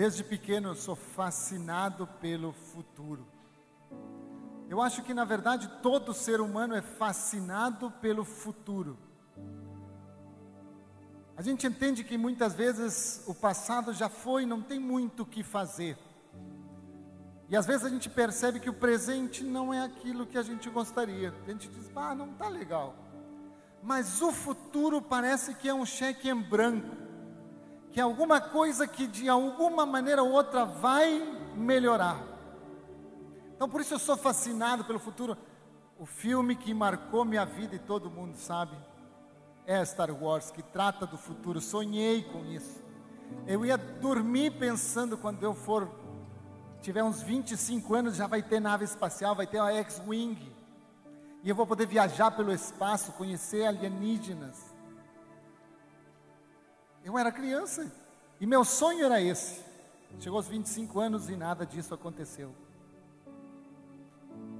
Desde pequeno eu sou fascinado pelo futuro. Eu acho que na verdade todo ser humano é fascinado pelo futuro. A gente entende que muitas vezes o passado já foi, não tem muito o que fazer. E às vezes a gente percebe que o presente não é aquilo que a gente gostaria. A gente diz, ah, não está legal. Mas o futuro parece que é um cheque em branco, que é alguma coisa que de alguma maneira ou outra vai melhorar. Então por isso eu sou fascinado pelo futuro. O filme que marcou minha vida e todo mundo sabe é Star Wars, que trata do futuro. Sonhei com isso. Eu ia dormir pensando quando eu for tiver uns 25 anos, já vai ter nave espacial, vai ter a X-Wing. E eu vou poder viajar pelo espaço, conhecer alienígenas. Eu era criança e meu sonho era esse. Chegou aos 25 anos e nada disso aconteceu.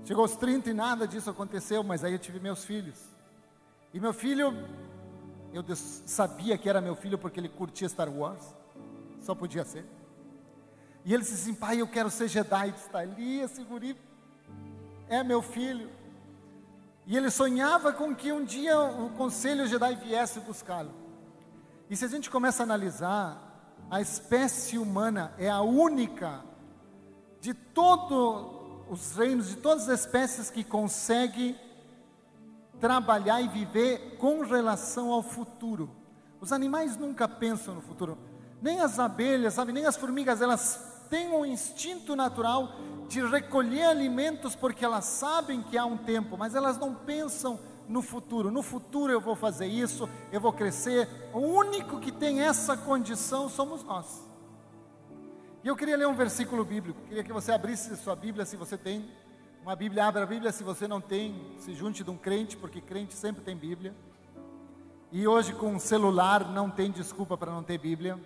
Chegou aos 30 e nada disso aconteceu, mas aí eu tive meus filhos. E meu filho, eu sabia que era meu filho porque ele curtia Star Wars, só podia ser. E ele disse assim: Pai, eu quero ser Jedi. Está ali, esse guri é meu filho. E ele sonhava com que um dia o conselho Jedi viesse buscá-lo. E se a gente começa a analisar, a espécie humana é a única de todos os reinos, de todas as espécies que consegue trabalhar e viver com relação ao futuro. Os animais nunca pensam no futuro. Nem as abelhas, sabe, nem as formigas, elas têm um instinto natural de recolher alimentos porque elas sabem que há um tempo, mas elas não pensam no futuro. No futuro eu vou fazer isso, eu vou crescer. O único que tem essa condição somos nós. E eu queria ler um versículo bíblico. Queria que você abrisse sua Bíblia, se você tem uma Bíblia, abra a Bíblia. Se você não tem, se junte de um crente, porque crente sempre tem Bíblia. E hoje com o celular não tem desculpa para não ter Bíblia.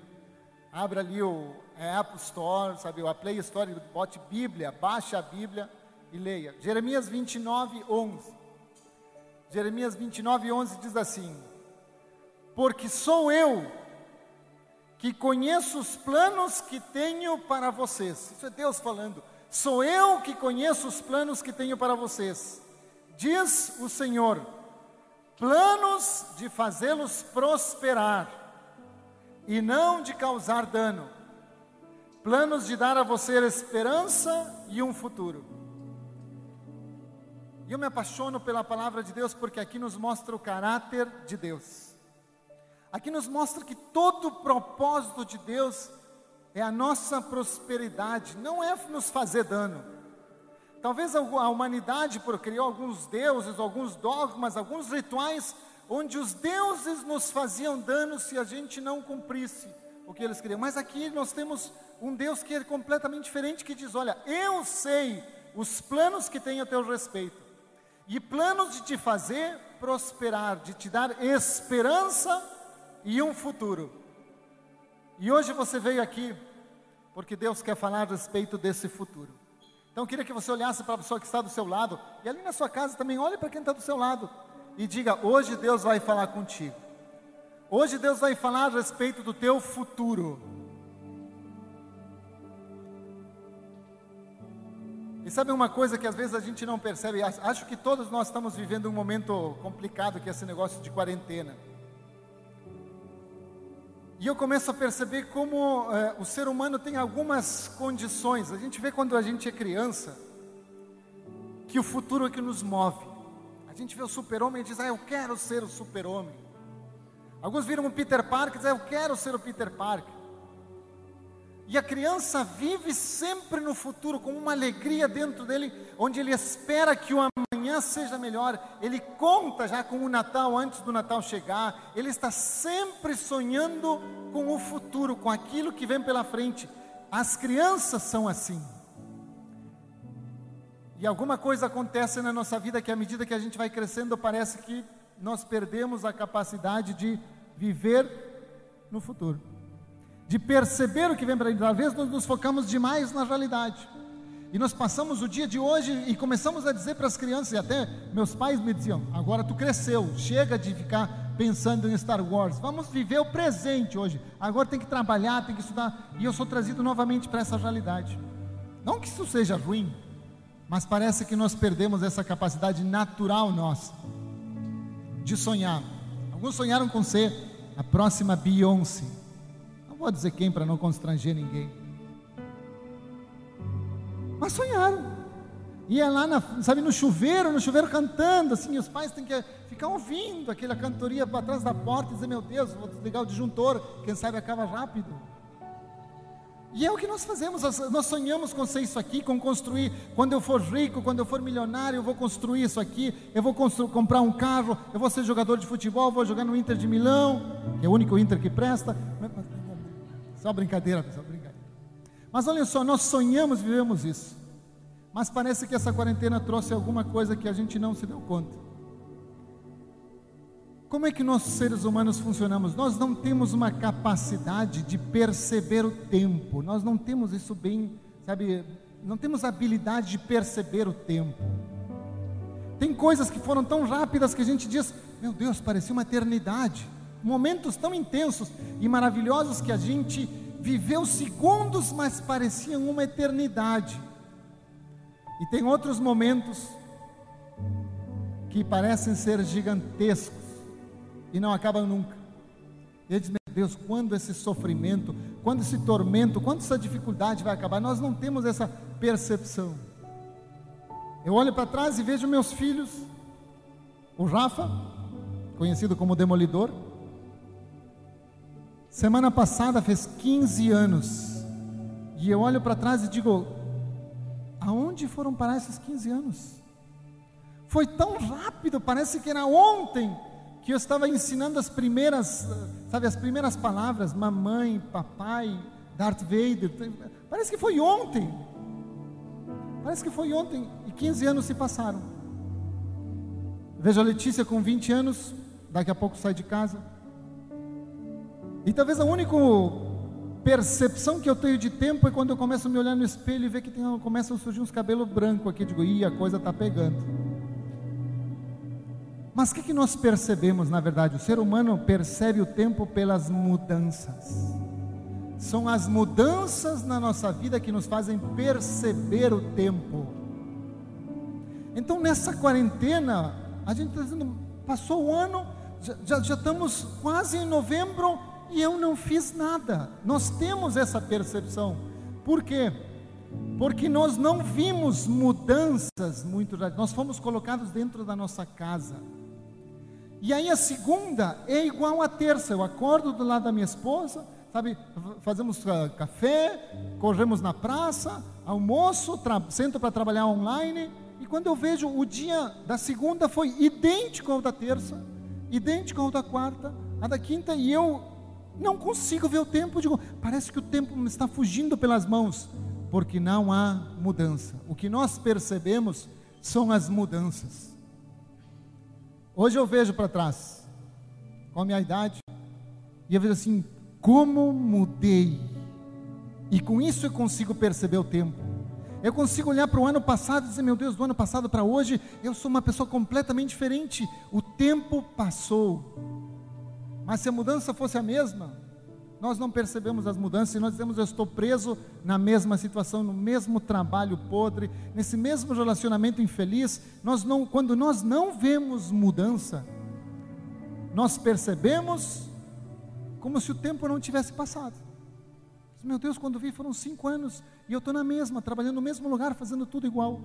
Abra ali o Apple Store, sabe, o Play Store, bote Bíblia, baixe a Bíblia e leia. Jeremias 29, 11. Jeremias 29, 11 diz assim: Porque sou eu que conheço os planos que tenho para vocês. Isso é Deus falando. Sou eu que conheço os planos que tenho para vocês. Diz o Senhor: planos de fazê-los prosperar e não de causar dano. Planos de dar a você esperança e um futuro. E eu me apaixono pela palavra de Deus porque aqui nos mostra o caráter de Deus. Aqui nos mostra que todo o propósito de Deus é a nossa prosperidade, não é nos fazer dano. Talvez a humanidade criou alguns deuses, alguns dogmas, alguns rituais onde os deuses nos faziam dano se a gente não cumprisse o que eles queriam. Mas aqui nós temos um Deus que é completamente diferente, que diz: Olha, eu sei os planos que tenho a teu respeito, e planos de te fazer prosperar, de te dar esperança e um futuro. E hoje você veio aqui porque Deus quer falar a respeito desse futuro. Então eu queria que você olhasse para a pessoa que está do seu lado, e ali na sua casa também, olhe para quem está do seu lado e diga: hoje Deus vai falar contigo. Hoje Deus vai falar a respeito do teu futuro. E sabe uma coisa que às vezes a gente não percebe? Acho que todos nós estamos vivendo um momento complicado que é esse negócio de quarentena. E eu começo a perceber como é, o ser humano tem algumas condições. A gente vê quando a gente é criança que o futuro é que nos move. A gente vê o super-homem e diz, ah, eu quero ser o super-homem. Alguns viram o Peter Parker e dizem, ah, eu quero ser o Peter Parker. E a criança vive sempre no futuro com uma alegria dentro dele, onde ele espera que o amanhã seja melhor. Ele conta já com o Natal antes do Natal chegar. Ele está sempre sonhando com o futuro, com aquilo que vem pela frente. As crianças são assim. E alguma coisa acontece na nossa vida que à medida que a gente vai crescendo, parece que nós perdemos a capacidade de viver no futuro. De perceber o que vem para dentro. Às vezes nós nos focamos demais na realidade. E nós passamos o dia de hoje e começamos a dizer para as crianças, e até meus pais me diziam: agora tu cresceu, chega de ficar pensando em Star Wars. Vamos viver o presente hoje. Agora tem que trabalhar, tem que estudar. E eu sou trazido novamente para essa realidade. Não que isso seja ruim, mas parece que nós perdemos essa capacidade natural nossa de sonhar. Alguns sonharam com ser a próxima Beyoncé. Vou dizer quem para não constranger ninguém. Mas sonharam. Ia lá, na, sabe, no chuveiro, no chuveiro cantando, assim, os pais têm que ficar ouvindo aquela cantoria para trás da porta e dizer, meu Deus, vou desligar o disjuntor, quem sabe acaba rápido. E é o que nós fazemos, nós sonhamos com ser isso aqui, com construir. Quando eu for rico, quando eu for milionário, eu vou construir isso aqui, eu vou comprar um carro, eu vou ser jogador de futebol, vou jogar no Inter de Milão, que é o único Inter que presta. Só brincadeira, pessoal, brincadeira. Mas olha só, nós sonhamos, vivemos isso. Mas parece que essa quarentena trouxe alguma coisa que a gente não se deu conta. Como é que nós seres humanos funcionamos? Nós não temos uma capacidade de perceber o tempo. Nós não temos isso bem, sabe? Não temos habilidade de perceber o tempo. Tem coisas que foram tão rápidas que a gente diz: "Meu Deus, parecia uma eternidade". Momentos tão intensos e maravilhosos que a gente viveu segundos, mas pareciam uma eternidade. E tem outros momentos que parecem ser gigantescos e não acabam nunca. E diz, meu Deus, quando esse sofrimento, quando esse tormento, quando essa dificuldade vai acabar? Nós não temos essa percepção. Eu olho para trás e vejo meus filhos, o Rafa, conhecido como Demolidor, semana passada fez 15 anos, e eu olho para trás e digo: Aonde foram parar esses 15 anos? Foi tão rápido, parece que era ontem que eu estava ensinando as primeiras, sabe, as primeiras palavras, mamãe, papai, Darth Vader. Parece que foi ontem. Parece que foi ontem e 15 anos se passaram. Vejo a Letícia com 20 anos, daqui a pouco sai de casa. E talvez o único percepção que eu tenho de tempo é quando eu começo a me olhar no espelho e ver que tem, começam a surgir uns cabelos brancos aqui. Eu digo, ih, a coisa está pegando. Mas o que, que nós percebemos na verdade? O ser humano percebe o tempo pelas mudanças. São as mudanças na nossa vida que nos fazem perceber o tempo. Então, nessa quarentena, a gente está dizendo, passou o ano, já, já, já estamos quase em novembro, e eu não fiz nada. Nós temos essa percepção. Por quê? Porque nós não vimos mudanças muito nós fomos colocados dentro da nossa casa. E aí a segunda é igual à terça. Eu acordo do lado da minha esposa, sabe, fazemos uh, café, corremos na praça, almoço, sento para trabalhar online, e quando eu vejo o dia da segunda foi idêntico ao da terça, idêntico ao da quarta, a da quinta, e eu não consigo ver o tempo, digo, parece que o tempo me está fugindo pelas mãos, porque não há mudança. O que nós percebemos são as mudanças. Hoje eu vejo para trás, com a minha idade, e eu vejo assim, como mudei. E com isso eu consigo perceber o tempo. Eu consigo olhar para o ano passado e dizer, meu Deus, do ano passado para hoje, eu sou uma pessoa completamente diferente. O tempo passou. Mas se a mudança fosse a mesma, nós não percebemos as mudanças e nós dizemos: Eu estou preso na mesma situação, no mesmo trabalho podre, nesse mesmo relacionamento infeliz. Nós não, quando nós não vemos mudança, nós percebemos como se o tempo não tivesse passado. Meu Deus, quando vi foram cinco anos e eu estou na mesma, trabalhando no mesmo lugar, fazendo tudo igual.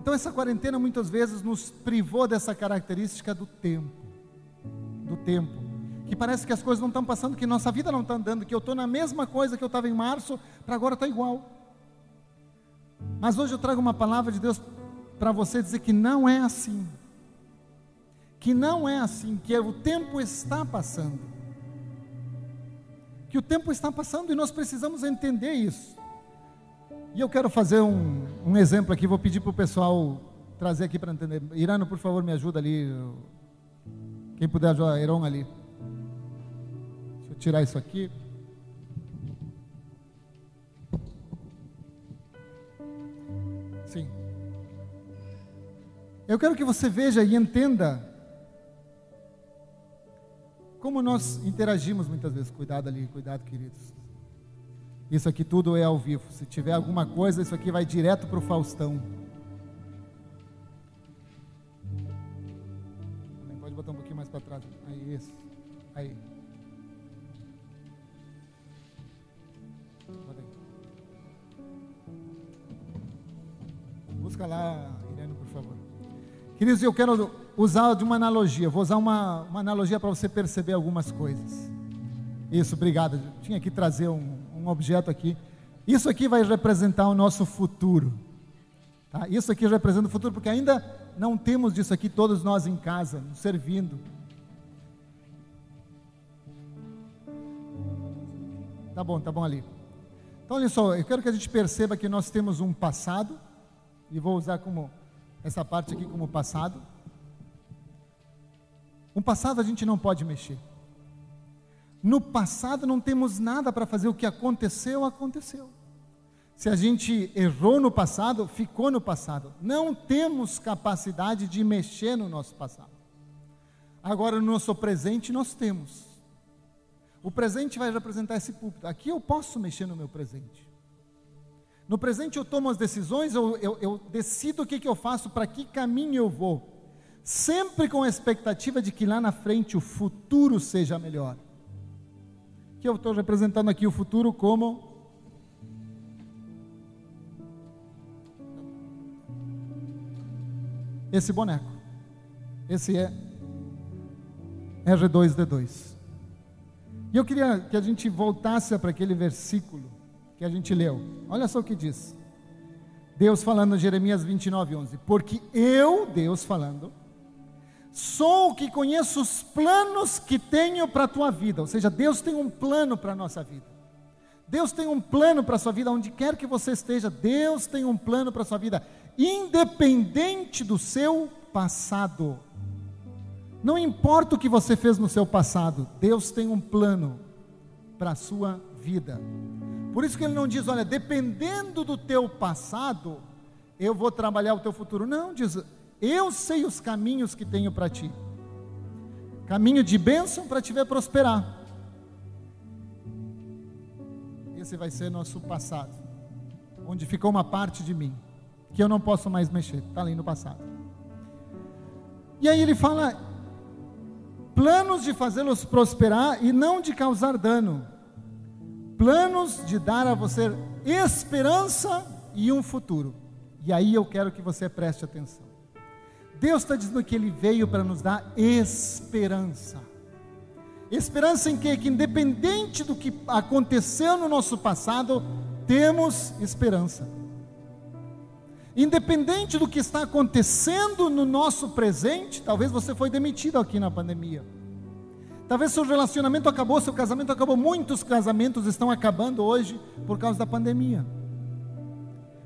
Então, essa quarentena muitas vezes nos privou dessa característica do tempo do tempo. Que parece que as coisas não estão passando, que nossa vida não está andando, que eu estou na mesma coisa que eu estava em março, para agora está igual. Mas hoje eu trago uma palavra de Deus para você dizer que não é assim. Que não é assim, que o tempo está passando. Que o tempo está passando e nós precisamos entender isso. E eu quero fazer um, um exemplo aqui, vou pedir para o pessoal trazer aqui para entender. Irano, por favor, me ajuda ali. Quem puder ajudar, Heron ali. Deixa eu tirar isso aqui. Sim. Eu quero que você veja e entenda como nós interagimos muitas vezes. Cuidado ali, cuidado, queridos. Isso aqui tudo é ao vivo. Se tiver alguma coisa, isso aqui vai direto para o Faustão. Isso. Aí. Busca lá, Irene, por favor. Queridos, eu quero usar de uma analogia. Vou usar uma, uma analogia para você perceber algumas coisas. Isso, obrigado. Eu tinha que trazer um, um objeto aqui. Isso aqui vai representar o nosso futuro. Tá? Isso aqui representa o futuro, porque ainda não temos disso aqui todos nós em casa, servindo. Tá bom, tá bom ali. Então, olha só, eu quero que a gente perceba que nós temos um passado, e vou usar como essa parte aqui como passado. Um passado a gente não pode mexer. No passado não temos nada para fazer, o que aconteceu, aconteceu. Se a gente errou no passado, ficou no passado. Não temos capacidade de mexer no nosso passado. Agora, no nosso presente, nós temos. O presente vai representar esse púlpito. Aqui eu posso mexer no meu presente. No presente eu tomo as decisões, eu, eu, eu decido o que, que eu faço, para que caminho eu vou. Sempre com a expectativa de que lá na frente o futuro seja melhor. Que eu estou representando aqui o futuro como esse boneco. Esse é R2D2. E eu queria que a gente voltasse para aquele versículo que a gente leu. Olha só o que diz. Deus falando em Jeremias 29, 11. Porque eu, Deus falando, sou o que conheço os planos que tenho para a tua vida. Ou seja, Deus tem um plano para a nossa vida. Deus tem um plano para a sua vida, onde quer que você esteja, Deus tem um plano para a sua vida, independente do seu passado. Não importa o que você fez no seu passado, Deus tem um plano para a sua vida. Por isso que ele não diz, olha, dependendo do teu passado, eu vou trabalhar o teu futuro. Não, diz, eu sei os caminhos que tenho para ti. Caminho de bênção para te ver prosperar. Esse vai ser nosso passado, onde ficou uma parte de mim, que eu não posso mais mexer, está ali no passado. E aí ele fala: planos de fazê-los prosperar e não de causar dano planos de dar a você esperança e um futuro. E aí eu quero que você preste atenção. Deus está dizendo que Ele veio para nos dar esperança. Esperança em quê? Que independente do que aconteceu no nosso passado, temos esperança. Independente do que está acontecendo no nosso presente, talvez você foi demitido aqui na pandemia. Talvez seu relacionamento acabou, seu casamento acabou. Muitos casamentos estão acabando hoje por causa da pandemia.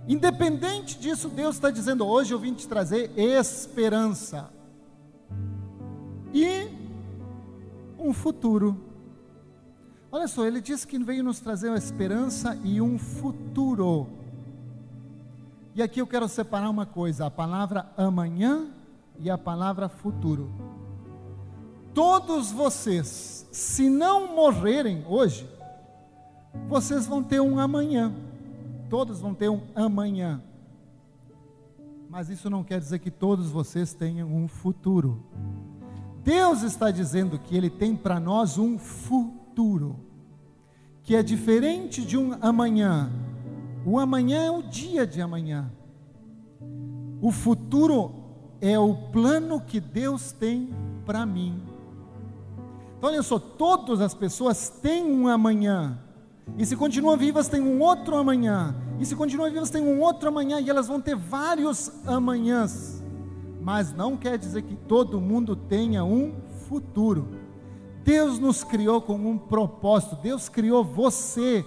Independente disso, Deus está dizendo: hoje eu vim te trazer esperança e um futuro. Olha só, ele disse que veio nos trazer uma esperança e um futuro. E aqui eu quero separar uma coisa: a palavra amanhã e a palavra futuro todos vocês, se não morrerem hoje, vocês vão ter um amanhã. Todos vão ter um amanhã. Mas isso não quer dizer que todos vocês tenham um futuro. Deus está dizendo que Ele tem para nós um futuro, que é diferente de um amanhã. O amanhã é o dia de amanhã. O futuro é o plano que Deus tem para mim então, olha só, todas as pessoas têm um amanhã. E se continuam vivas, têm um outro amanhã. E se continuam vivas, têm um outro amanhã. E elas vão ter vários amanhãs. Mas não quer dizer que todo mundo tenha um futuro. Deus nos criou com um propósito. Deus criou você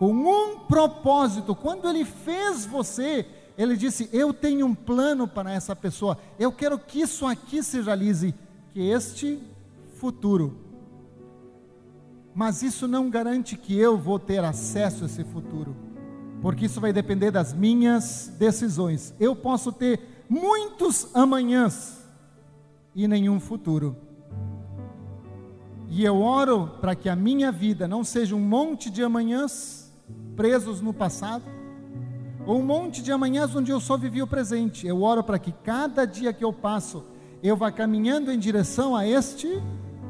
com um propósito. Quando Ele fez você, Ele disse: Eu tenho um plano para essa pessoa. Eu quero que isso aqui se realize. Que este futuro mas isso não garante que eu vou ter acesso a esse futuro, porque isso vai depender das minhas decisões. Eu posso ter muitos amanhãs e nenhum futuro. E eu oro para que a minha vida não seja um monte de amanhãs presos no passado, ou um monte de amanhãs onde eu só vivi o presente. Eu oro para que cada dia que eu passo, eu vá caminhando em direção a este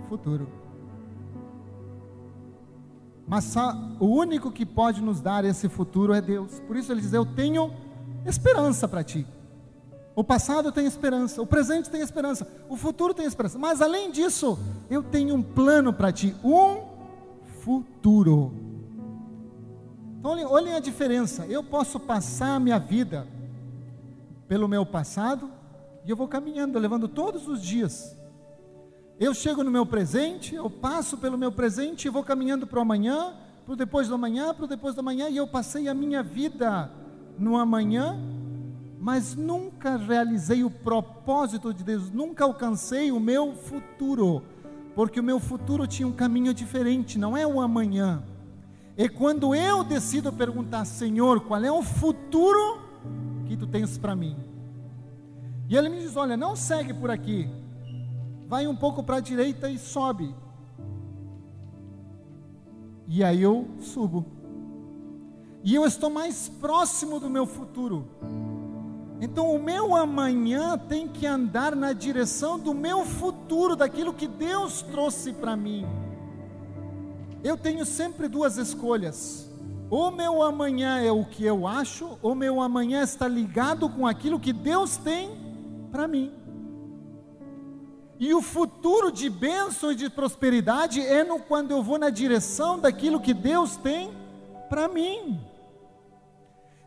futuro. Mas o único que pode nos dar esse futuro é Deus. Por isso ele diz: Eu tenho esperança para ti. O passado tem esperança, o presente tem esperança, o futuro tem esperança. Mas além disso, eu tenho um plano para ti, um futuro. Então olhem, olhem a diferença. Eu posso passar a minha vida pelo meu passado e eu vou caminhando, levando todos os dias. Eu chego no meu presente, eu passo pelo meu presente e vou caminhando para o amanhã, para o depois do amanhã, para o depois do amanhã, e eu passei a minha vida no amanhã mas nunca realizei o propósito de Deus, nunca alcancei o meu futuro, porque o meu futuro tinha um caminho diferente, não é o amanhã. E quando eu decido perguntar, Senhor, qual é o futuro que tu tens para mim? E ele me diz: Olha, não segue por aqui, vai um pouco para a direita e sobe. E aí eu subo. E eu estou mais próximo do meu futuro. Então, o meu amanhã tem que andar na direção do meu futuro, daquilo que Deus trouxe para mim. Eu tenho sempre duas escolhas. Ou meu amanhã é o que eu acho, ou meu amanhã está ligado com aquilo que Deus tem para mim. E o futuro de bênção e de prosperidade é no quando eu vou na direção daquilo que Deus tem para mim.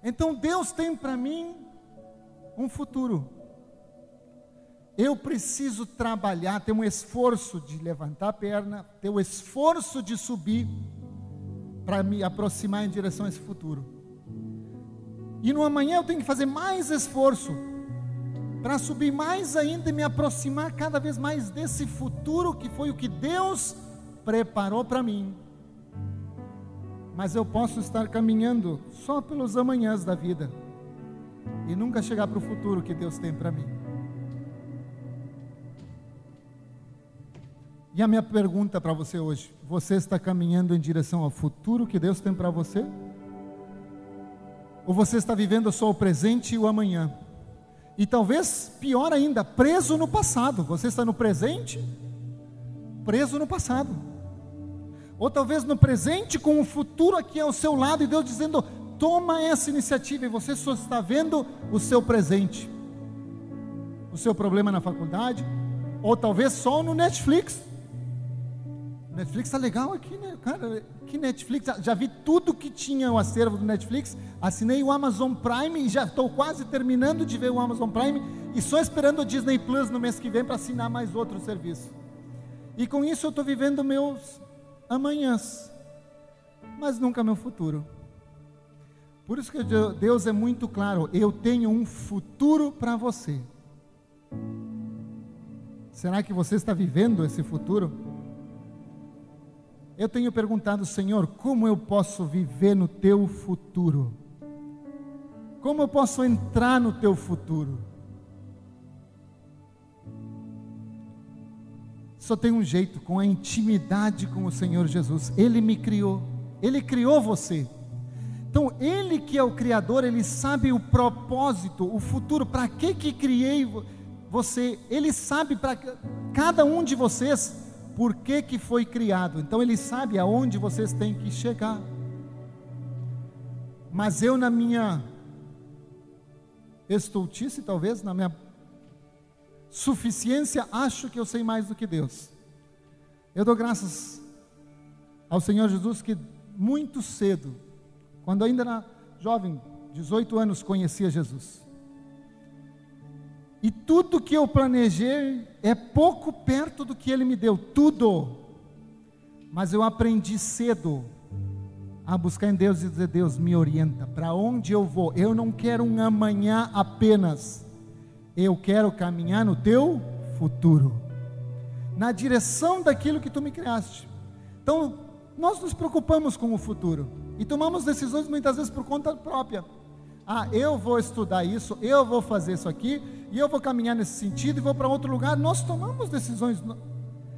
Então Deus tem para mim um futuro. Eu preciso trabalhar, ter um esforço de levantar a perna, ter o esforço de subir para me aproximar em direção a esse futuro. E no amanhã eu tenho que fazer mais esforço para subir mais ainda e me aproximar cada vez mais desse futuro que foi o que Deus preparou para mim. Mas eu posso estar caminhando só pelos amanhãs da vida e nunca chegar para o futuro que Deus tem para mim. E a minha pergunta para você hoje: você está caminhando em direção ao futuro que Deus tem para você? Ou você está vivendo só o presente e o amanhã? E talvez pior ainda, preso no passado. Você está no presente, preso no passado. Ou talvez no presente com o futuro aqui ao seu lado e Deus dizendo: toma essa iniciativa e você só está vendo o seu presente, o seu problema na faculdade, ou talvez só no Netflix. Netflix está legal aqui, né? Cara, que Netflix, já vi tudo que tinha o acervo do Netflix, assinei o Amazon Prime e já estou quase terminando de ver o Amazon Prime e só esperando o Disney Plus no mês que vem para assinar mais outro serviço. E com isso eu estou vivendo meus amanhãs, mas nunca meu futuro. Por isso que Deus é muito claro: eu tenho um futuro para você. Será que você está vivendo esse futuro? Eu tenho perguntado, Senhor, como eu posso viver no teu futuro? Como eu posso entrar no teu futuro? Só tem um jeito, com a intimidade com o Senhor Jesus. Ele me criou, Ele criou você. Então, ele que é o criador, ele sabe o propósito, o futuro, para que que criei você? Ele sabe para cada um de vocês por que que foi criado. Então ele sabe aonde vocês têm que chegar. Mas eu na minha estultice, talvez, na minha suficiência, acho que eu sei mais do que Deus. Eu dou graças ao Senhor Jesus que muito cedo quando ainda era jovem, 18 anos, conhecia Jesus. E tudo que eu planejei é pouco perto do que ele me deu, tudo. Mas eu aprendi cedo a buscar em Deus e dizer: Deus, me orienta, para onde eu vou? Eu não quero um amanhã apenas, eu quero caminhar no teu futuro, na direção daquilo que tu me criaste. Então, nós nos preocupamos com o futuro. E tomamos decisões muitas vezes por conta própria. Ah, eu vou estudar isso, eu vou fazer isso aqui, e eu vou caminhar nesse sentido e vou para outro lugar. Nós tomamos decisões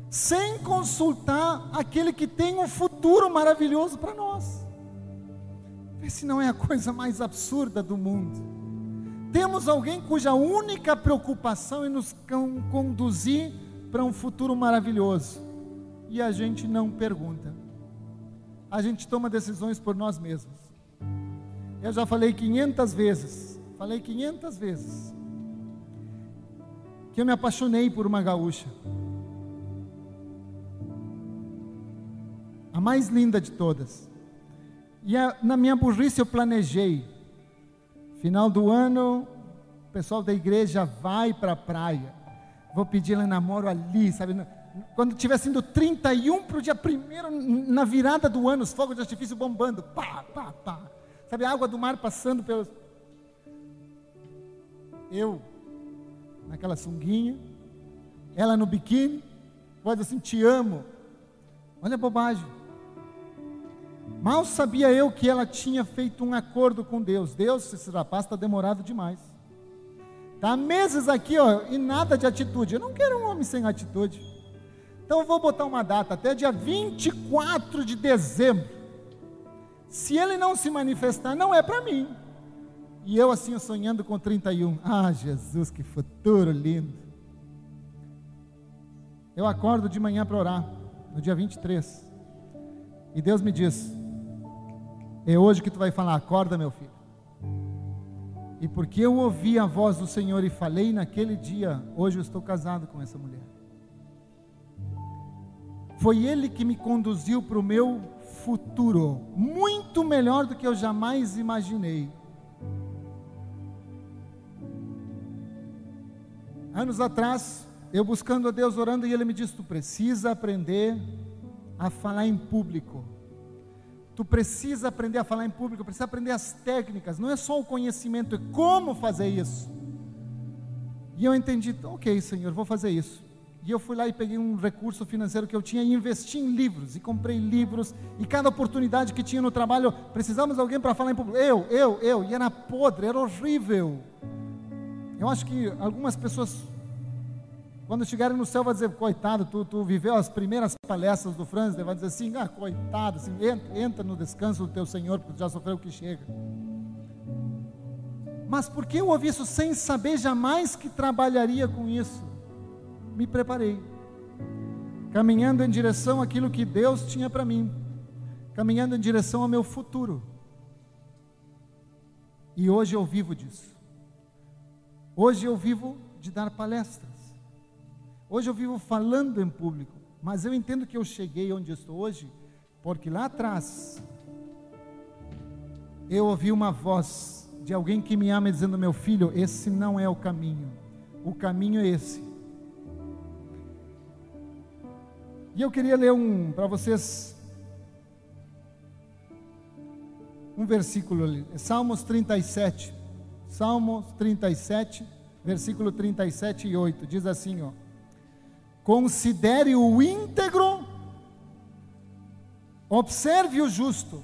sem consultar aquele que tem um futuro maravilhoso para nós. Vê não é a coisa mais absurda do mundo. Temos alguém cuja única preocupação é nos conduzir para um futuro maravilhoso. E a gente não pergunta. A gente toma decisões por nós mesmos. Eu já falei 500 vezes, falei 500 vezes, que eu me apaixonei por uma gaúcha. A mais linda de todas. E a, na minha burrice eu planejei. Final do ano, o pessoal da igreja vai para a praia. Vou pedir ela namoro ali, sabe? Quando tiver sendo 31 para o dia primeiro, na virada do ano, os fogos de artifício bombando. Pá, pá, pá. Sabe, a água do mar passando pelos. Eu, naquela sunguinha, ela no biquíni, pode assim, te amo. Olha a bobagem. Mal sabia eu que ela tinha feito um acordo com Deus. Deus, esse rapaz está demorado demais. Está meses aqui, ó, e nada de atitude. Eu não quero um homem sem atitude. Então eu vou botar uma data, até dia 24 de dezembro. Se ele não se manifestar, não é para mim. E eu assim sonhando com 31. Ah, Jesus, que futuro lindo. Eu acordo de manhã para orar, no dia 23. E Deus me diz: É hoje que tu vai falar, acorda, meu filho. E porque eu ouvi a voz do Senhor e falei naquele dia, hoje eu estou casado com essa mulher. Foi Ele que me conduziu para o meu futuro, muito melhor do que eu jamais imaginei. Anos atrás, eu buscando a Deus, orando, e Ele me disse: Tu precisa aprender a falar em público. Tu precisa aprender a falar em público, precisa aprender as técnicas, não é só o conhecimento, é como fazer isso. E eu entendi, ok, Senhor, vou fazer isso. E eu fui lá e peguei um recurso financeiro que eu tinha e investi em livros. E comprei livros. E cada oportunidade que tinha no trabalho, precisamos de alguém para falar em público. Eu, eu, eu. E era podre, era horrível. Eu acho que algumas pessoas, quando chegarem no céu, vão dizer: coitado, tu, tu viveu as primeiras palestras do Franz. Vai dizer assim: ah, coitado, assim, entra, entra no descanso do teu Senhor, porque tu já sofreu o que chega. Mas por que eu ouvi isso sem saber jamais que trabalharia com isso? Me preparei, caminhando em direção àquilo que Deus tinha para mim, caminhando em direção ao meu futuro. E hoje eu vivo disso. Hoje eu vivo de dar palestras. Hoje eu vivo falando em público. Mas eu entendo que eu cheguei onde estou hoje, porque lá atrás eu ouvi uma voz de alguém que me ama dizendo: Meu filho, esse não é o caminho. O caminho é esse. E eu queria ler um para vocês um versículo ali, Salmos 37. Salmos 37, versículo 37 e 8, diz assim, ó: Considere o íntegro, observe o justo.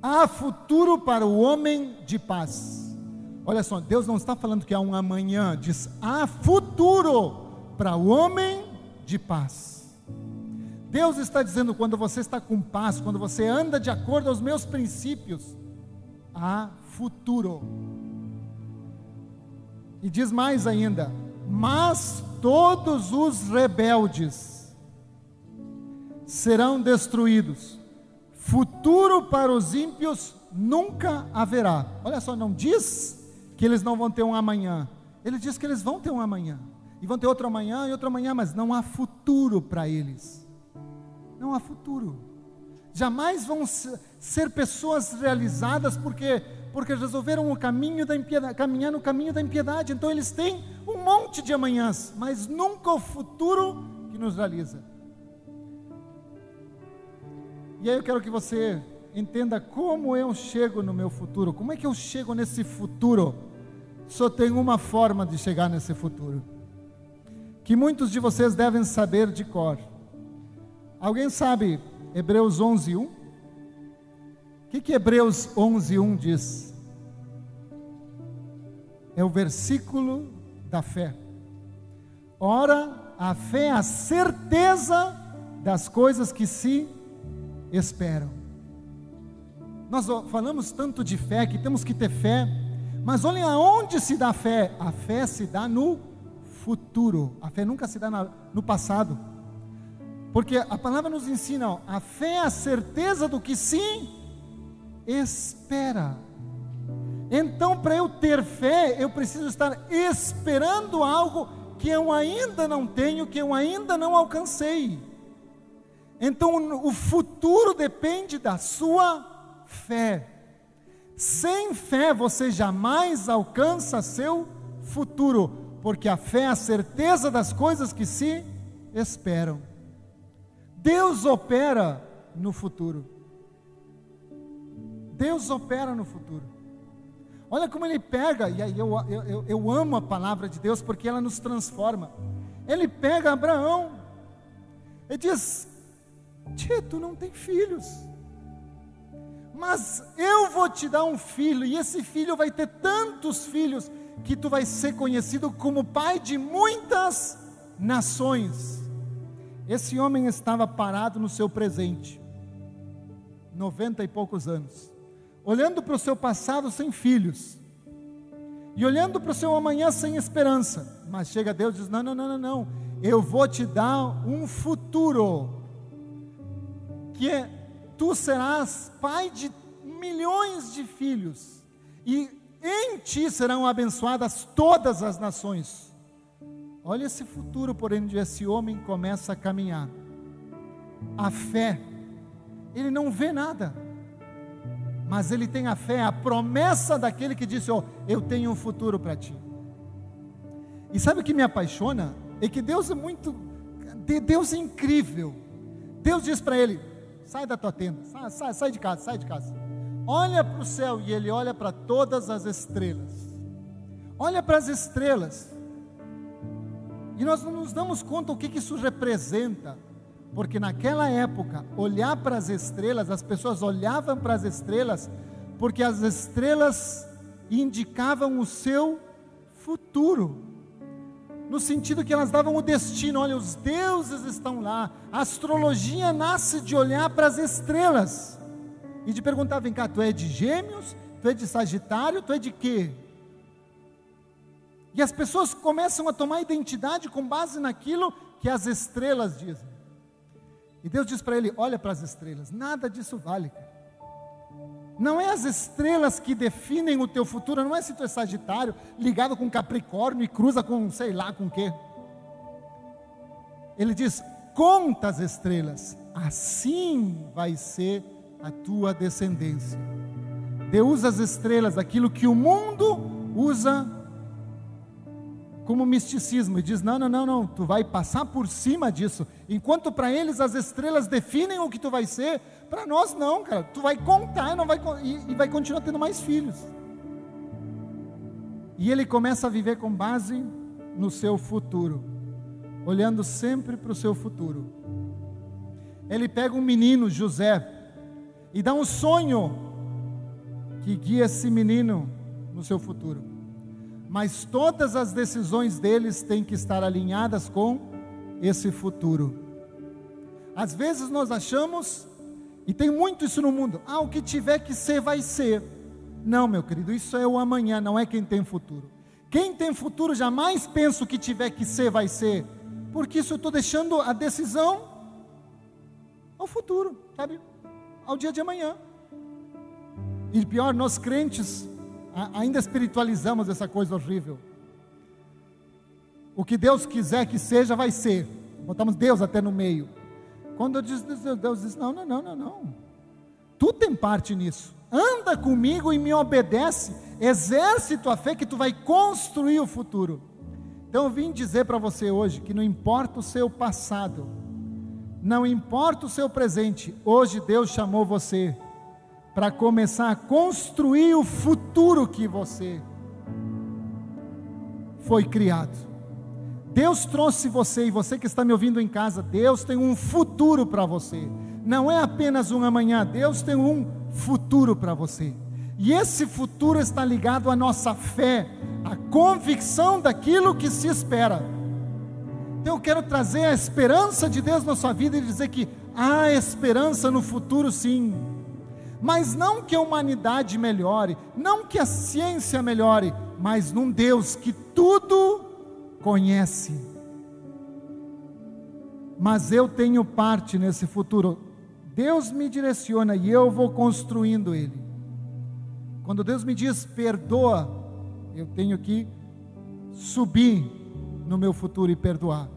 Há futuro para o homem de paz. Olha só, Deus não está falando que há um amanhã, diz há futuro para o homem de paz. Deus está dizendo: quando você está com paz, quando você anda de acordo aos meus princípios, há futuro. E diz mais ainda: mas todos os rebeldes serão destruídos, futuro para os ímpios nunca haverá. Olha só, não diz que eles não vão ter um amanhã, ele diz que eles vão ter um amanhã, e vão ter outro amanhã e outro amanhã, mas não há futuro para eles não há futuro. Jamais vão ser pessoas realizadas porque porque resolveram o caminho da impiedade, caminhar no caminho da impiedade. Então eles têm um monte de amanhãs, mas nunca o futuro que nos realiza. E aí eu quero que você entenda como eu chego no meu futuro. Como é que eu chego nesse futuro? Só tem uma forma de chegar nesse futuro. Que muitos de vocês devem saber de cor. Alguém sabe Hebreus 11, 1? O que, que Hebreus 11, 1 diz? É o versículo da fé. Ora, a fé é a certeza das coisas que se esperam. Nós falamos tanto de fé, que temos que ter fé, mas olhem aonde se dá fé. A fé se dá no futuro, a fé nunca se dá no passado. Porque a palavra nos ensina, ó, a fé é a certeza do que se espera. Então, para eu ter fé, eu preciso estar esperando algo que eu ainda não tenho, que eu ainda não alcancei. Então, o futuro depende da sua fé. Sem fé, você jamais alcança seu futuro, porque a fé é a certeza das coisas que se esperam. Deus opera no futuro. Deus opera no futuro. Olha como ele pega, e aí eu, eu, eu amo a palavra de Deus porque ela nos transforma. Ele pega Abraão e diz: Tia, tu não tem filhos, mas eu vou te dar um filho, e esse filho vai ter tantos filhos que tu vai ser conhecido como pai de muitas nações. Esse homem estava parado no seu presente, noventa e poucos anos olhando para o seu passado sem filhos, e olhando para o seu amanhã sem esperança. Mas chega Deus e diz: Não, não, não, não, não. Eu vou te dar um futuro, que é, tu serás pai de milhões de filhos, e em ti serão abençoadas todas as nações. Olha esse futuro, porém, onde esse homem começa a caminhar. A fé, ele não vê nada mas ele tem a fé, a promessa daquele que disse: oh, Eu tenho um futuro para ti. E sabe o que me apaixona? É que Deus é muito, Deus é incrível. Deus diz para ele: Sai da tua tenda, sai, sai, sai de casa, sai de casa. Olha para o céu e ele olha para todas as estrelas. Olha para as estrelas. E nós não nos damos conta o que, isso representa. Porque naquela época, olhar para as estrelas, as pessoas olhavam para as estrelas, porque as estrelas indicavam o seu futuro. No sentido que elas davam o destino, olha, os deuses estão lá. A astrologia nasce de olhar para as estrelas e de perguntar: vem cá, tu é de Gêmeos? Tu é de Sagitário? Tu é de quê? E as pessoas começam a tomar identidade com base naquilo que as estrelas dizem. E Deus diz para ele: Olha para as estrelas, nada disso vale. Não é as estrelas que definem o teu futuro, não é se tu é Sagitário, ligado com Capricórnio e cruza com sei lá com quê. Ele diz: Conta as estrelas, assim vai ser a tua descendência. Deus usa as estrelas, aquilo que o mundo usa como misticismo e diz: não, não, não, não, tu vai passar por cima disso. Enquanto para eles as estrelas definem o que tu vai ser, para nós não, cara. Tu vai contar não vai, e, e vai continuar tendo mais filhos. E ele começa a viver com base no seu futuro, olhando sempre para o seu futuro. Ele pega um menino, José, e dá um sonho que guia esse menino no seu futuro mas todas as decisões deles têm que estar alinhadas com esse futuro. Às vezes nós achamos, e tem muito isso no mundo, ah, o que tiver que ser, vai ser. Não, meu querido, isso é o amanhã, não é quem tem futuro. Quem tem futuro jamais pensa o que tiver que ser, vai ser, porque isso eu estou deixando a decisão ao futuro, sabe? Ao dia de amanhã. E pior, nós crentes ainda espiritualizamos essa coisa horrível. O que Deus quiser que seja, vai ser. Botamos Deus até no meio. Quando eu disse, Deus diz: não, não, não, não, não. Tu tem parte nisso. Anda comigo e me obedece. Exerce tua fé que tu vai construir o futuro. Então eu vim dizer para você hoje que não importa o seu passado, não importa o seu presente, hoje Deus chamou você para começar a construir o futuro que você foi criado. Deus trouxe você e você que está me ouvindo em casa, Deus tem um futuro para você. Não é apenas um amanhã, Deus tem um futuro para você. E esse futuro está ligado à nossa fé, à convicção daquilo que se espera. Então eu quero trazer a esperança de Deus na sua vida e dizer que há esperança no futuro, sim. Mas não que a humanidade melhore, não que a ciência melhore, mas num Deus que tudo conhece. Mas eu tenho parte nesse futuro. Deus me direciona e eu vou construindo ele. Quando Deus me diz perdoa, eu tenho que subir no meu futuro e perdoar.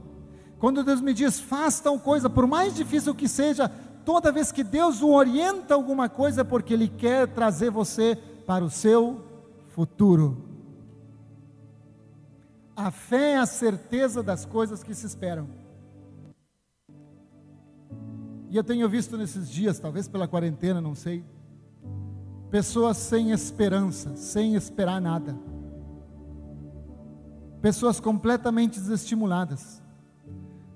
Quando Deus me diz faz tal coisa, por mais difícil que seja, toda vez que Deus o orienta alguma coisa porque Ele quer trazer você para o seu futuro. A fé é a certeza das coisas que se esperam. E eu tenho visto nesses dias, talvez pela quarentena, não sei, pessoas sem esperança, sem esperar nada, pessoas completamente desestimuladas,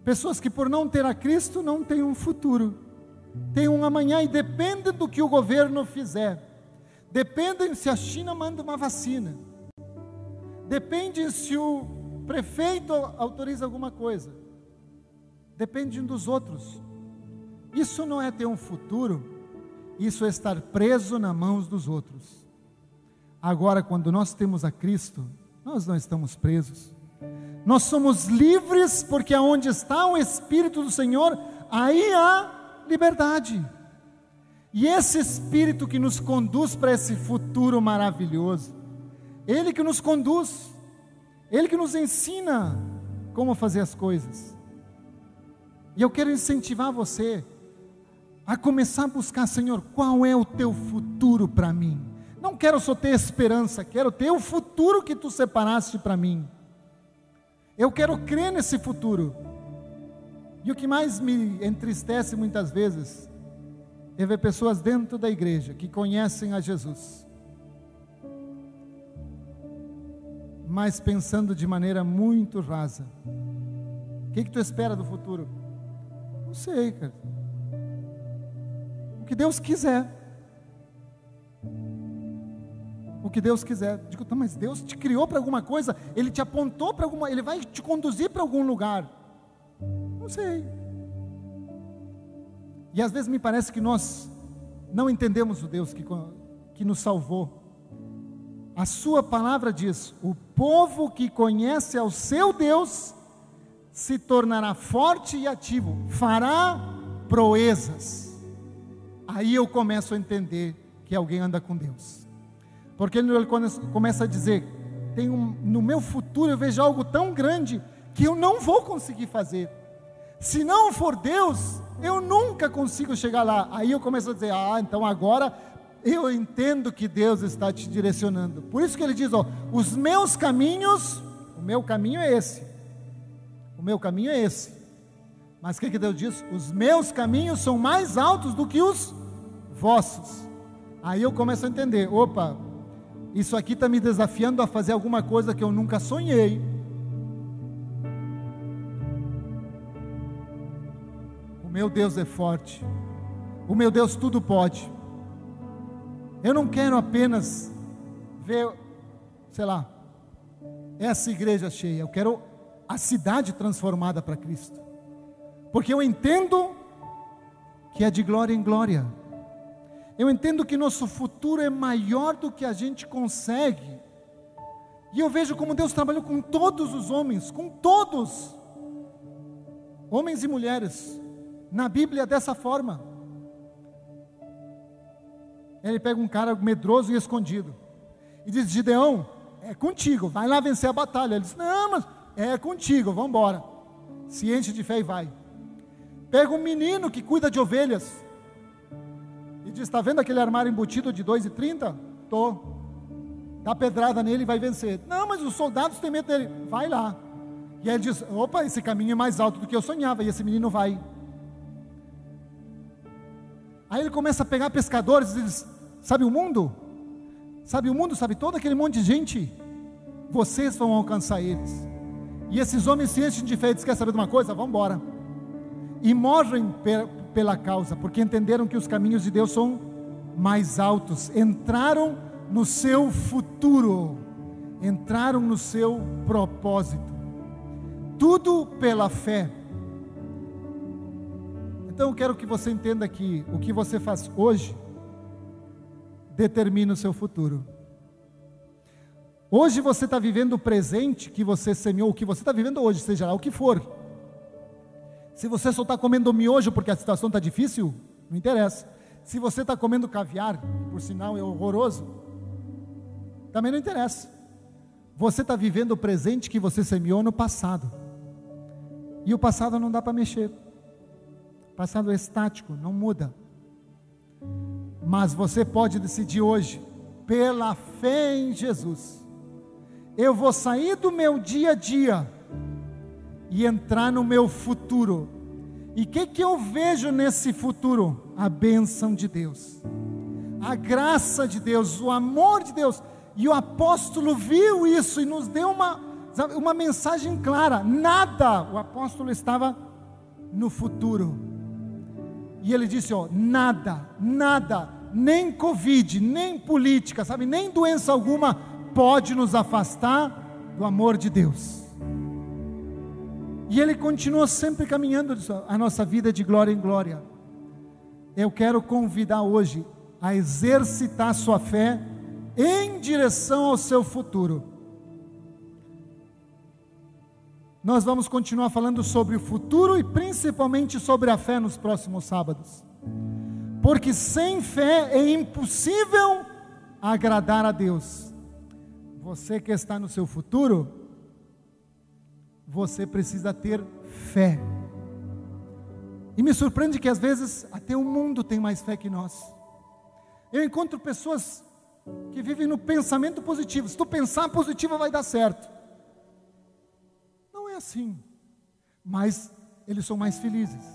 pessoas que por não ter a Cristo não têm um futuro, têm um amanhã e dependem do que o governo fizer, dependem se a China manda uma vacina, dependem se o prefeito autoriza alguma coisa, dependem dos outros. Isso não é ter um futuro isso é estar preso nas mãos dos outros. Agora, quando nós temos a Cristo, nós não estamos presos. Nós somos livres, porque aonde está o Espírito do Senhor, aí há liberdade. E esse Espírito que nos conduz para esse futuro maravilhoso, Ele que nos conduz, Ele que nos ensina como fazer as coisas. E eu quero incentivar você a começar a buscar, Senhor, qual é o teu futuro para mim? Não quero só ter esperança, quero ter o futuro que tu separaste para mim. Eu quero crer nesse futuro. E o que mais me entristece muitas vezes é ver pessoas dentro da igreja que conhecem a Jesus, mas pensando de maneira muito rasa. O que, que tu espera do futuro? Não sei, cara o que Deus quiser. O que Deus quiser. Digo, tá, mas Deus te criou para alguma coisa, Ele te apontou para alguma, Ele vai te conduzir para algum lugar. Sei. E às vezes me parece que nós não entendemos o Deus que, que nos salvou. A sua palavra diz: o povo que conhece ao seu Deus se tornará forte e ativo, fará proezas aí eu começo a entender que alguém anda com Deus. Porque ele começa a dizer: tem um, no meu futuro eu vejo algo tão grande que eu não vou conseguir fazer. Se não for Deus, eu nunca consigo chegar lá. Aí eu começo a dizer: ah, então agora eu entendo que Deus está te direcionando. Por isso que ele diz: ó, os meus caminhos, o meu caminho é esse. O meu caminho é esse. Mas o que, que Deus diz? Os meus caminhos são mais altos do que os vossos. Aí eu começo a entender: opa, isso aqui está me desafiando a fazer alguma coisa que eu nunca sonhei. Meu Deus é forte. O meu Deus tudo pode. Eu não quero apenas ver, sei lá, essa igreja cheia. Eu quero a cidade transformada para Cristo porque eu entendo que é de glória em glória. Eu entendo que nosso futuro é maior do que a gente consegue. E eu vejo como Deus trabalhou com todos os homens, com todos, homens e mulheres, na Bíblia dessa forma. Ele pega um cara medroso e escondido e diz: Gideão, é contigo, vai lá vencer a batalha. Ele diz: Não, mas é contigo, vamos embora. Se enche de fé e vai. Pega um menino que cuida de ovelhas e diz: Está vendo aquele armário embutido de 2,30? Tô. Dá pedrada nele e vai vencer. Não, mas os soldados têm medo dele. Vai lá. E aí ele diz: Opa, esse caminho é mais alto do que eu sonhava. E esse menino vai. Aí ele começa a pegar pescadores e diz: Sabe o mundo? Sabe o mundo? Sabe todo aquele monte de gente? Vocês vão alcançar eles. E esses homens se enchem de fé e Quer saber de uma coisa? Vamos embora e morrem pela causa, porque entenderam que os caminhos de Deus são mais altos, entraram no seu futuro, entraram no seu propósito. tudo pela fé. Então eu quero que você entenda que o que você faz hoje determina o seu futuro. Hoje você está vivendo o presente que você semeou, o que você está vivendo hoje, seja lá o que for. Se você só está comendo miojo porque a situação está difícil, não interessa. Se você está comendo caviar, por sinal é horroroso, também não interessa. Você está vivendo o presente que você semeou no passado. E o passado não dá para mexer. Passado é estático, não muda. Mas você pode decidir hoje, pela fé em Jesus eu vou sair do meu dia a dia e entrar no meu futuro. E o que, que eu vejo nesse futuro? A bênção de Deus, a graça de Deus, o amor de Deus. E o apóstolo viu isso e nos deu uma, uma mensagem clara: nada, o apóstolo estava no futuro. E ele disse: ó, nada, nada, nem Covid, nem política, sabe, nem doença alguma pode nos afastar do amor de Deus. E Ele continua sempre caminhando a nossa vida de glória em glória. Eu quero convidar hoje a exercitar sua fé em direção ao seu futuro. Nós vamos continuar falando sobre o futuro e principalmente sobre a fé nos próximos sábados. Porque sem fé é impossível agradar a Deus. Você que está no seu futuro, você precisa ter fé. E me surpreende que às vezes até o mundo tem mais fé que nós. Eu encontro pessoas que vivem no pensamento positivo. Se tu pensar positivo, vai dar certo. É assim. Mas eles são mais felizes.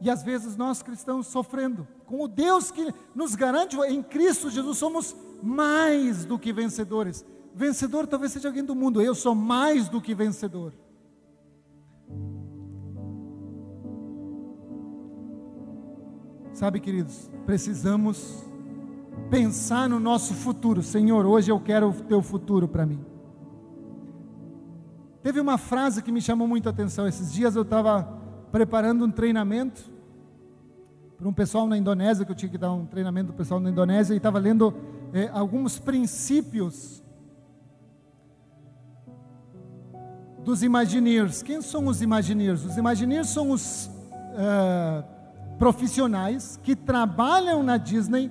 E às vezes nós cristãos sofrendo com o Deus que nos garante em Cristo Jesus somos mais do que vencedores. Vencedor talvez seja alguém do mundo, eu sou mais do que vencedor. Sabe, queridos, precisamos pensar no nosso futuro. Senhor, hoje eu quero o teu futuro para mim. Teve uma frase que me chamou muito atenção. Esses dias eu estava preparando um treinamento para um pessoal na Indonésia, que eu tinha que dar um treinamento para o pessoal na Indonésia, e estava lendo é, alguns princípios dos Imagineers. Quem são os Imagineers? Os Imagineers são os uh, profissionais que trabalham na Disney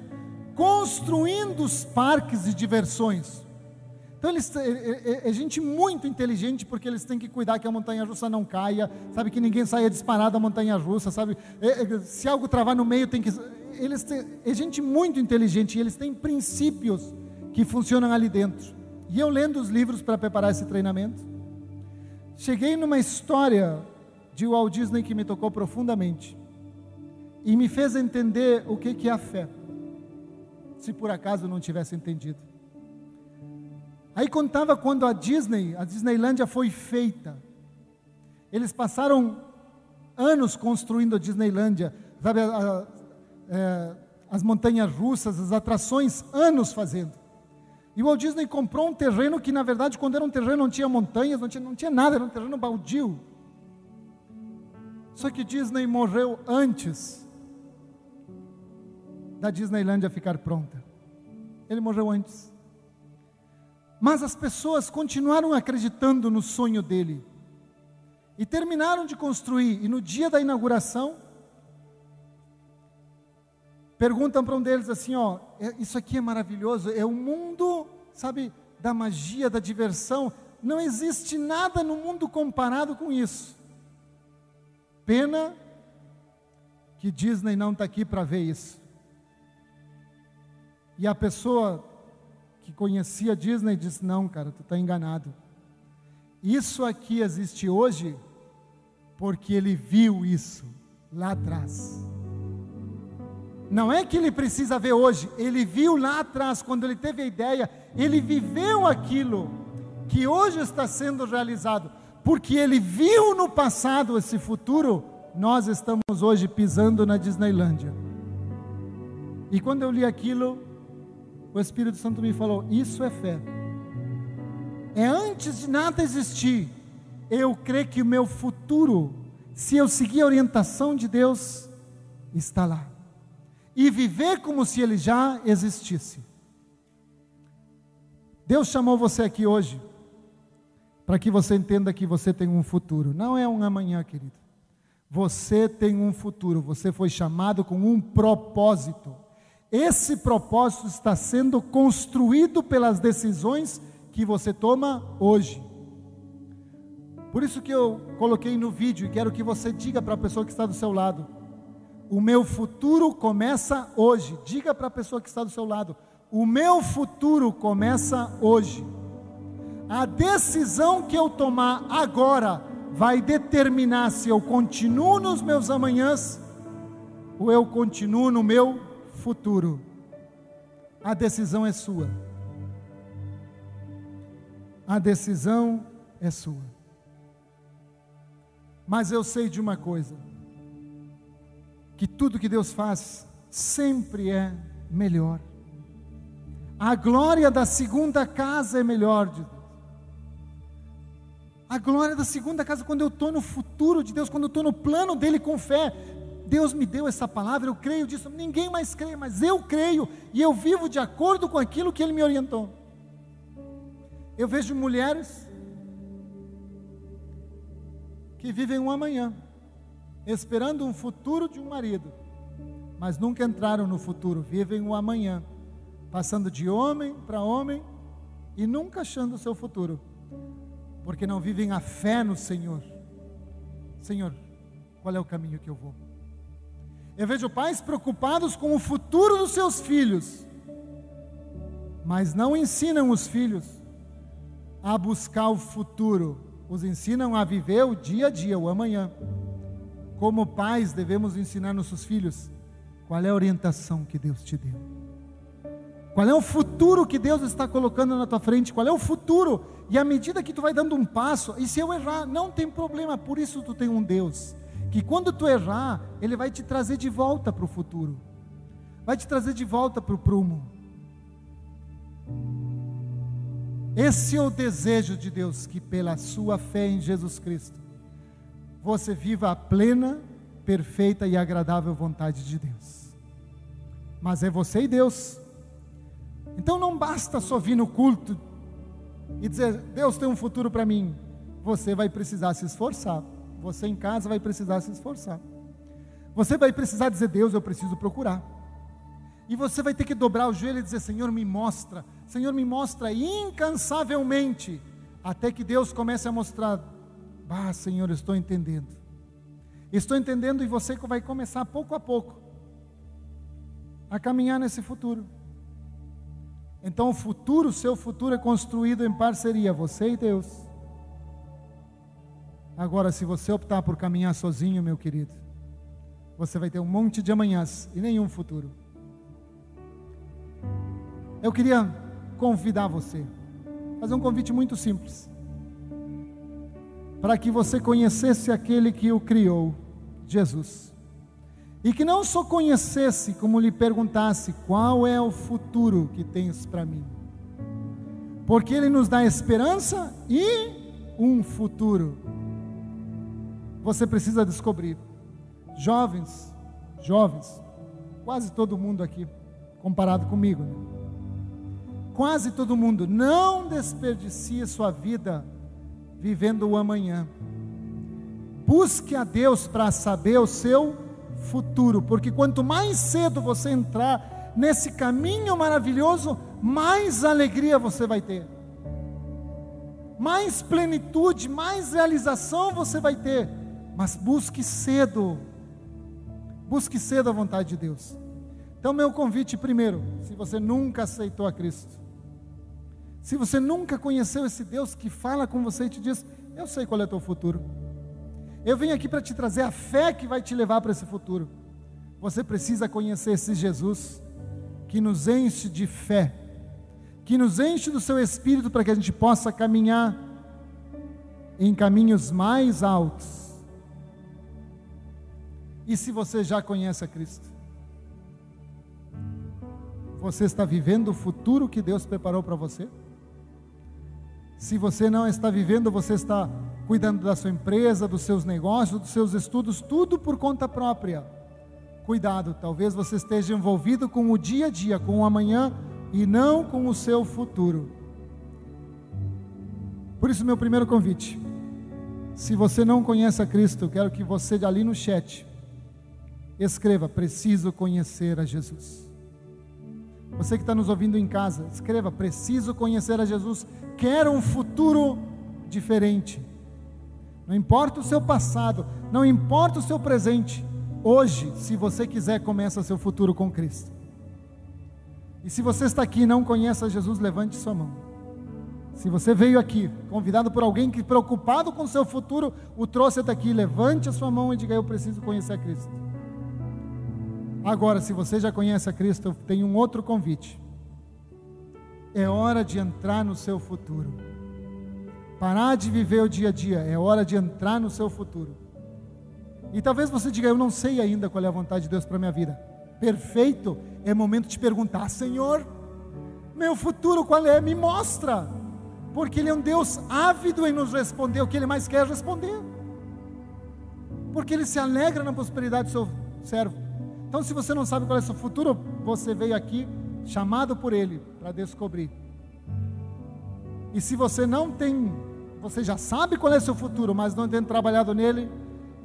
construindo os parques de diversões. Então eles é, gente muito inteligente porque eles têm que cuidar que a montanha russa não caia, sabe que ninguém saia disparado da montanha russa, sabe? Se algo travar no meio tem que eles têm, é gente muito inteligente e eles têm princípios que funcionam ali dentro. E eu lendo os livros para preparar esse treinamento, cheguei numa história de Walt Disney que me tocou profundamente e me fez entender o que que é a fé. Se por acaso não tivesse entendido. Aí contava quando a Disney, a Disneylândia foi feita. Eles passaram anos construindo a Disneylândia, sabe, a, a, é, as montanhas russas, as atrações, anos fazendo. E o Walt Disney comprou um terreno que, na verdade, quando era um terreno não tinha montanhas, não tinha, não tinha nada, era um terreno baldio. Só que Disney morreu antes da Disneylândia ficar pronta. Ele morreu antes. Mas as pessoas continuaram acreditando no sonho dele. E terminaram de construir. E no dia da inauguração, perguntam para um deles assim: Ó, é, isso aqui é maravilhoso. É o mundo, sabe, da magia, da diversão. Não existe nada no mundo comparado com isso. Pena que Disney não está aqui para ver isso. E a pessoa que conhecia Disney disse: Não, cara, tu está enganado. Isso aqui existe hoje porque ele viu isso lá atrás. Não é que ele precisa ver hoje, ele viu lá atrás, quando ele teve a ideia, ele viveu aquilo que hoje está sendo realizado, porque ele viu no passado esse futuro, nós estamos hoje pisando na Disneylândia. E quando eu li aquilo, o Espírito Santo me falou: Isso é fé. É antes de nada existir, eu creio que o meu futuro, se eu seguir a orientação de Deus, está lá. E viver como se ele já existisse. Deus chamou você aqui hoje para que você entenda que você tem um futuro. Não é um amanhã, querido. Você tem um futuro. Você foi chamado com um propósito. Esse propósito está sendo construído pelas decisões que você toma hoje. Por isso que eu coloquei no vídeo e quero que você diga para a pessoa que está do seu lado: O meu futuro começa hoje. Diga para a pessoa que está do seu lado: O meu futuro começa hoje. A decisão que eu tomar agora vai determinar se eu continuo nos meus amanhãs ou eu continuo no meu futuro. A decisão é sua. A decisão é sua. Mas eu sei de uma coisa: que tudo que Deus faz sempre é melhor. A glória da segunda casa é melhor de Deus. A glória da segunda casa, quando eu estou no futuro de Deus, quando eu estou no plano dele com fé, Deus me deu essa palavra, eu creio disso, ninguém mais crê, mas eu creio e eu vivo de acordo com aquilo que Ele me orientou. Eu vejo mulheres que vivem um amanhã, esperando um futuro de um marido, mas nunca entraram no futuro, vivem um amanhã, passando de homem para homem e nunca achando o seu futuro, porque não vivem a fé no Senhor. Senhor, qual é o caminho que eu vou? Eu vejo pais preocupados com o futuro dos seus filhos, mas não ensinam os filhos a buscar o futuro os ensinam a viver o dia a dia, o amanhã. Como pais, devemos ensinar nossos filhos qual é a orientação que Deus te deu. Qual é o futuro que Deus está colocando na tua frente? Qual é o futuro? E à medida que tu vai dando um passo, e se eu errar, não tem problema, por isso tu tem um Deus que quando tu errar, ele vai te trazer de volta para o futuro. Vai te trazer de volta para o prumo. Esse é o desejo de Deus, que pela sua fé em Jesus Cristo, você viva a plena, perfeita e agradável vontade de Deus. Mas é você e Deus. Então não basta só vir no culto e dizer, Deus tem um futuro para mim. Você vai precisar se esforçar. Você em casa vai precisar se esforçar. Você vai precisar dizer, Deus, eu preciso procurar. E você vai ter que dobrar o joelho e dizer: Senhor, me mostra, Senhor, me mostra incansavelmente, até que Deus comece a mostrar: Ah, Senhor, eu estou entendendo. Estou entendendo e você vai começar pouco a pouco a caminhar nesse futuro. Então, o futuro, o seu futuro é construído em parceria, você e Deus. Agora, se você optar por caminhar sozinho, meu querido, você vai ter um monte de amanhãs e nenhum futuro. Eu queria convidar você, fazer um convite muito simples, para que você conhecesse aquele que o criou, Jesus, e que não só conhecesse, como lhe perguntasse: qual é o futuro que tens para mim? Porque Ele nos dá esperança e um futuro. Você precisa descobrir. Jovens, jovens, quase todo mundo aqui, comparado comigo, né? quase todo mundo, não desperdicie sua vida vivendo o amanhã. Busque a Deus para saber o seu futuro, porque quanto mais cedo você entrar nesse caminho maravilhoso, mais alegria você vai ter. Mais plenitude, mais realização você vai ter. Mas busque cedo. Busque cedo a vontade de Deus. Então, meu convite primeiro, se você nunca aceitou a Cristo, se você nunca conheceu esse Deus que fala com você e te diz: Eu sei qual é o teu futuro. Eu venho aqui para te trazer a fé que vai te levar para esse futuro. Você precisa conhecer esse Jesus que nos enche de fé, que nos enche do seu espírito para que a gente possa caminhar em caminhos mais altos. E se você já conhece a Cristo, você está vivendo o futuro que Deus preparou para você? Se você não está vivendo, você está cuidando da sua empresa, dos seus negócios, dos seus estudos, tudo por conta própria. Cuidado, talvez você esteja envolvido com o dia a dia, com o amanhã e não com o seu futuro. Por isso, meu primeiro convite: se você não conhece a Cristo, quero que você ali no chat escreva: preciso conhecer a Jesus. Você que está nos ouvindo em casa, escreva: preciso conhecer a Jesus, quero um futuro diferente. Não importa o seu passado, não importa o seu presente. Hoje, se você quiser, começa seu futuro com Cristo. E se você está aqui e não conhece a Jesus, levante sua mão. Se você veio aqui, convidado por alguém que preocupado com o seu futuro, o trouxe até aqui, levante a sua mão e diga: Eu preciso conhecer a Cristo. Agora, se você já conhece a Cristo, tenho um outro convite. É hora de entrar no seu futuro. Parar de viver o dia a dia, é hora de entrar no seu futuro. E talvez você diga: Eu não sei ainda qual é a vontade de Deus para minha vida. Perfeito, é momento de perguntar: Senhor, meu futuro qual é? Me mostra. Porque Ele é um Deus ávido em nos responder o que Ele mais quer responder. Porque Ele se alegra na prosperidade do seu servo. Então, se você não sabe qual é o seu futuro, você veio aqui chamado por Ele para descobrir. E se você não tem, você já sabe qual é o seu futuro, mas não tem trabalhado nele,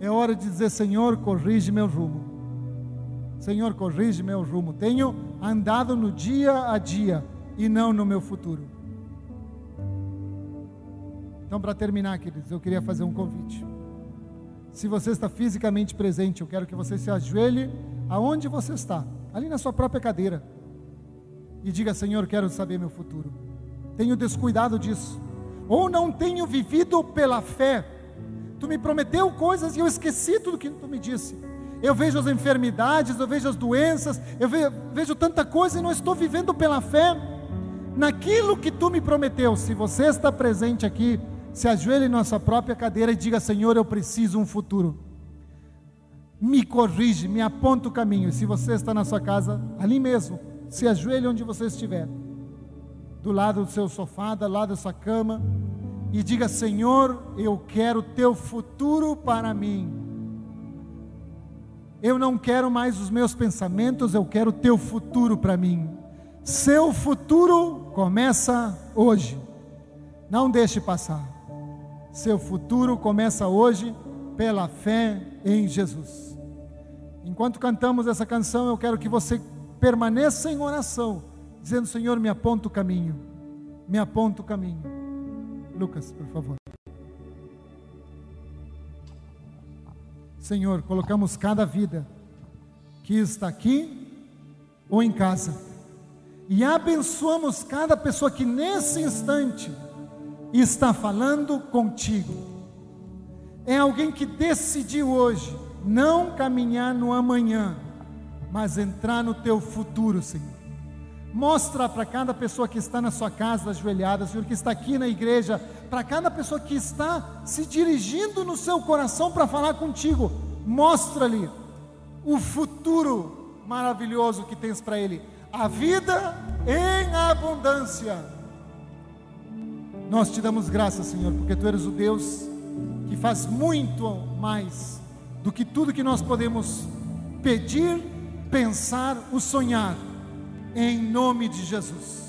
é hora de dizer: Senhor, corrige meu rumo. Senhor, corrige meu rumo. Tenho andado no dia a dia e não no meu futuro. Então, para terminar, queridos, eu queria fazer um convite. Se você está fisicamente presente, eu quero que você se ajoelhe aonde você está, ali na sua própria cadeira, e diga: Senhor, quero saber meu futuro. Tenho descuidado disso, ou não tenho vivido pela fé. Tu me prometeu coisas e eu esqueci tudo que tu me disse. Eu vejo as enfermidades, eu vejo as doenças, eu vejo, vejo tanta coisa e não estou vivendo pela fé naquilo que tu me prometeu. Se você está presente aqui, se ajoelhe na sua própria cadeira e diga: Senhor, eu preciso um futuro me corrige, me aponta o caminho. Se você está na sua casa, ali mesmo, se ajoelhe onde você estiver, do lado do seu sofá, do lado da sua cama, e diga: Senhor, eu quero teu futuro para mim. Eu não quero mais os meus pensamentos, eu quero teu futuro para mim. Seu futuro começa hoje. Não deixe passar. Seu futuro começa hoje pela fé em Jesus. Enquanto cantamos essa canção, eu quero que você permaneça em oração, dizendo: Senhor, me aponta o caminho, me aponta o caminho. Lucas, por favor. Senhor, colocamos cada vida que está aqui ou em casa, e abençoamos cada pessoa que nesse instante está falando contigo. É alguém que decidiu hoje não caminhar no amanhã, mas entrar no teu futuro, Senhor. Mostra para cada pessoa que está na sua casa ajoelhada, Senhor, que está aqui na igreja, para cada pessoa que está se dirigindo no seu coração para falar contigo, mostra-lhe o futuro maravilhoso que tens para ele, a vida em abundância. Nós te damos graças, Senhor, porque tu eres o Deus que faz muito mais do que tudo que nós podemos pedir, pensar ou sonhar, em nome de Jesus.